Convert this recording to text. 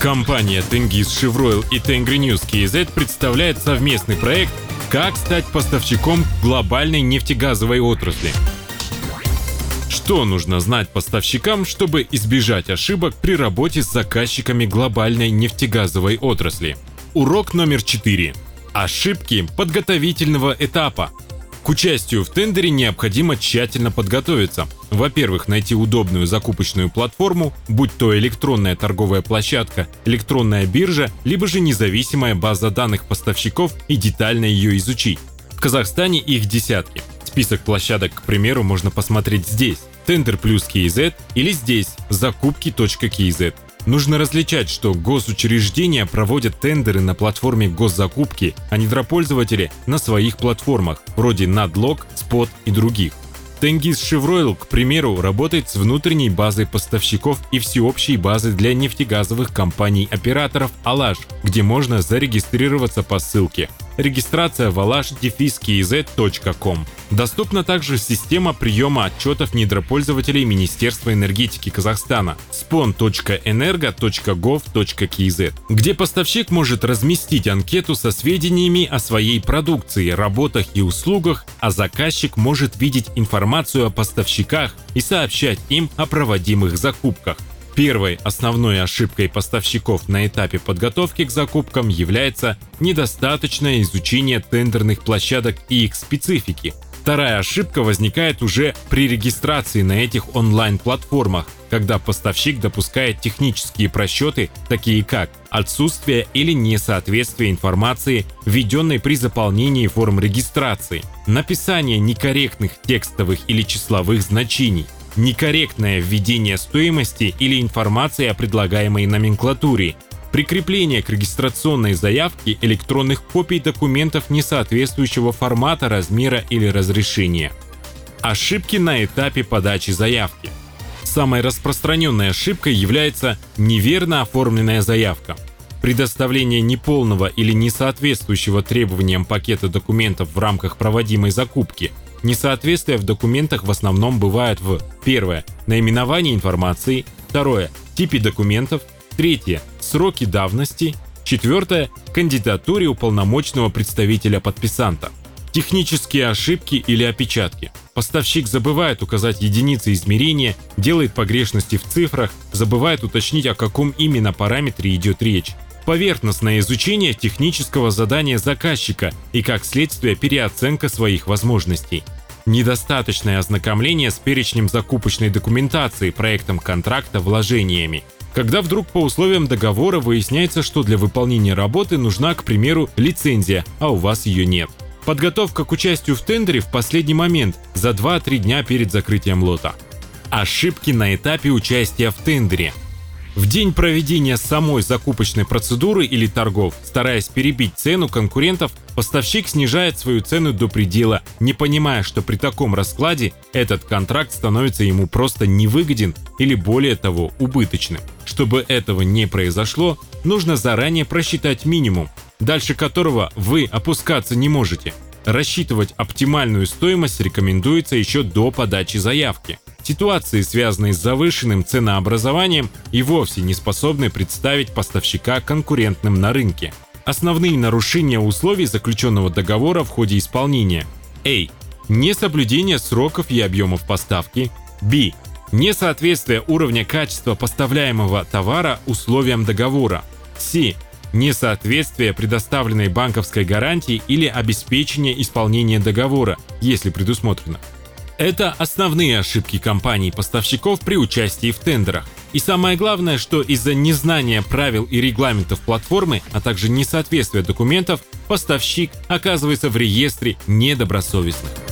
Компания Тенгиз Шевройл и Тенгри News KZ представляет совместный проект «Как стать поставщиком глобальной нефтегазовой отрасли». Что нужно знать поставщикам, чтобы избежать ошибок при работе с заказчиками глобальной нефтегазовой отрасли? Урок номер 4. Ошибки подготовительного этапа. К участию в тендере необходимо тщательно подготовиться. Во-первых, найти удобную закупочную платформу, будь то электронная торговая площадка, электронная биржа, либо же независимая база данных поставщиков и детально ее изучить. В Казахстане их десятки. Список площадок, к примеру, можно посмотреть здесь. Тендер плюс KZ или здесь закупки.kz. Нужно различать, что госучреждения проводят тендеры на платформе госзакупки, а недропользователи на своих платформах, вроде Nadlog, Spot и других. Тенгиз Шевройл, к примеру, работает с внутренней базой поставщиков и всеобщей базой для нефтегазовых компаний-операторов «Алаш», где можно зарегистрироваться по ссылке регистрация в alash-kz.com. Доступна также система приема отчетов недропользователей Министерства энергетики Казахстана spon.energo.gov.kz, где поставщик может разместить анкету со сведениями о своей продукции, работах и услугах, а заказчик может видеть информацию о поставщиках и сообщать им о проводимых закупках. Первой основной ошибкой поставщиков на этапе подготовки к закупкам является недостаточное изучение тендерных площадок и их специфики. Вторая ошибка возникает уже при регистрации на этих онлайн-платформах, когда поставщик допускает технические просчеты, такие как отсутствие или несоответствие информации, введенной при заполнении форм регистрации, написание некорректных текстовых или числовых значений, некорректное введение стоимости или информации о предлагаемой номенклатуре, прикрепление к регистрационной заявке электронных копий документов несоответствующего формата, размера или разрешения. Ошибки на этапе подачи заявки. Самой распространенной ошибкой является неверно оформленная заявка. Предоставление неполного или несоответствующего требованиям пакета документов в рамках проводимой закупки – Несоответствия в документах в основном бывают в первое – наименовании информации, второе – типе документов, третье – сроки давности, четвертое – кандидатуре уполномоченного представителя подписанта. Технические ошибки или опечатки. Поставщик забывает указать единицы измерения, делает погрешности в цифрах, забывает уточнить, о каком именно параметре идет речь поверхностное изучение технического задания заказчика и, как следствие, переоценка своих возможностей. Недостаточное ознакомление с перечнем закупочной документации, проектом контракта, вложениями. Когда вдруг по условиям договора выясняется, что для выполнения работы нужна, к примеру, лицензия, а у вас ее нет. Подготовка к участию в тендере в последний момент, за 2-3 дня перед закрытием лота. Ошибки на этапе участия в тендере – в день проведения самой закупочной процедуры или торгов, стараясь перебить цену конкурентов, поставщик снижает свою цену до предела, не понимая, что при таком раскладе этот контракт становится ему просто невыгоден или более того убыточным. Чтобы этого не произошло, нужно заранее просчитать минимум, дальше которого вы опускаться не можете. Рассчитывать оптимальную стоимость рекомендуется еще до подачи заявки. Ситуации, связанные с завышенным ценообразованием, и вовсе не способны представить поставщика конкурентным на рынке. Основные нарушения условий заключенного договора в ходе исполнения. А. Несоблюдение сроков и объемов поставки. Б. Несоответствие уровня качества поставляемого товара условиям договора. С. Несоответствие предоставленной банковской гарантии или обеспечение исполнения договора, если предусмотрено. Это основные ошибки компаний-поставщиков при участии в тендерах. И самое главное, что из-за незнания правил и регламентов платформы, а также несоответствия документов, поставщик оказывается в реестре недобросовестных.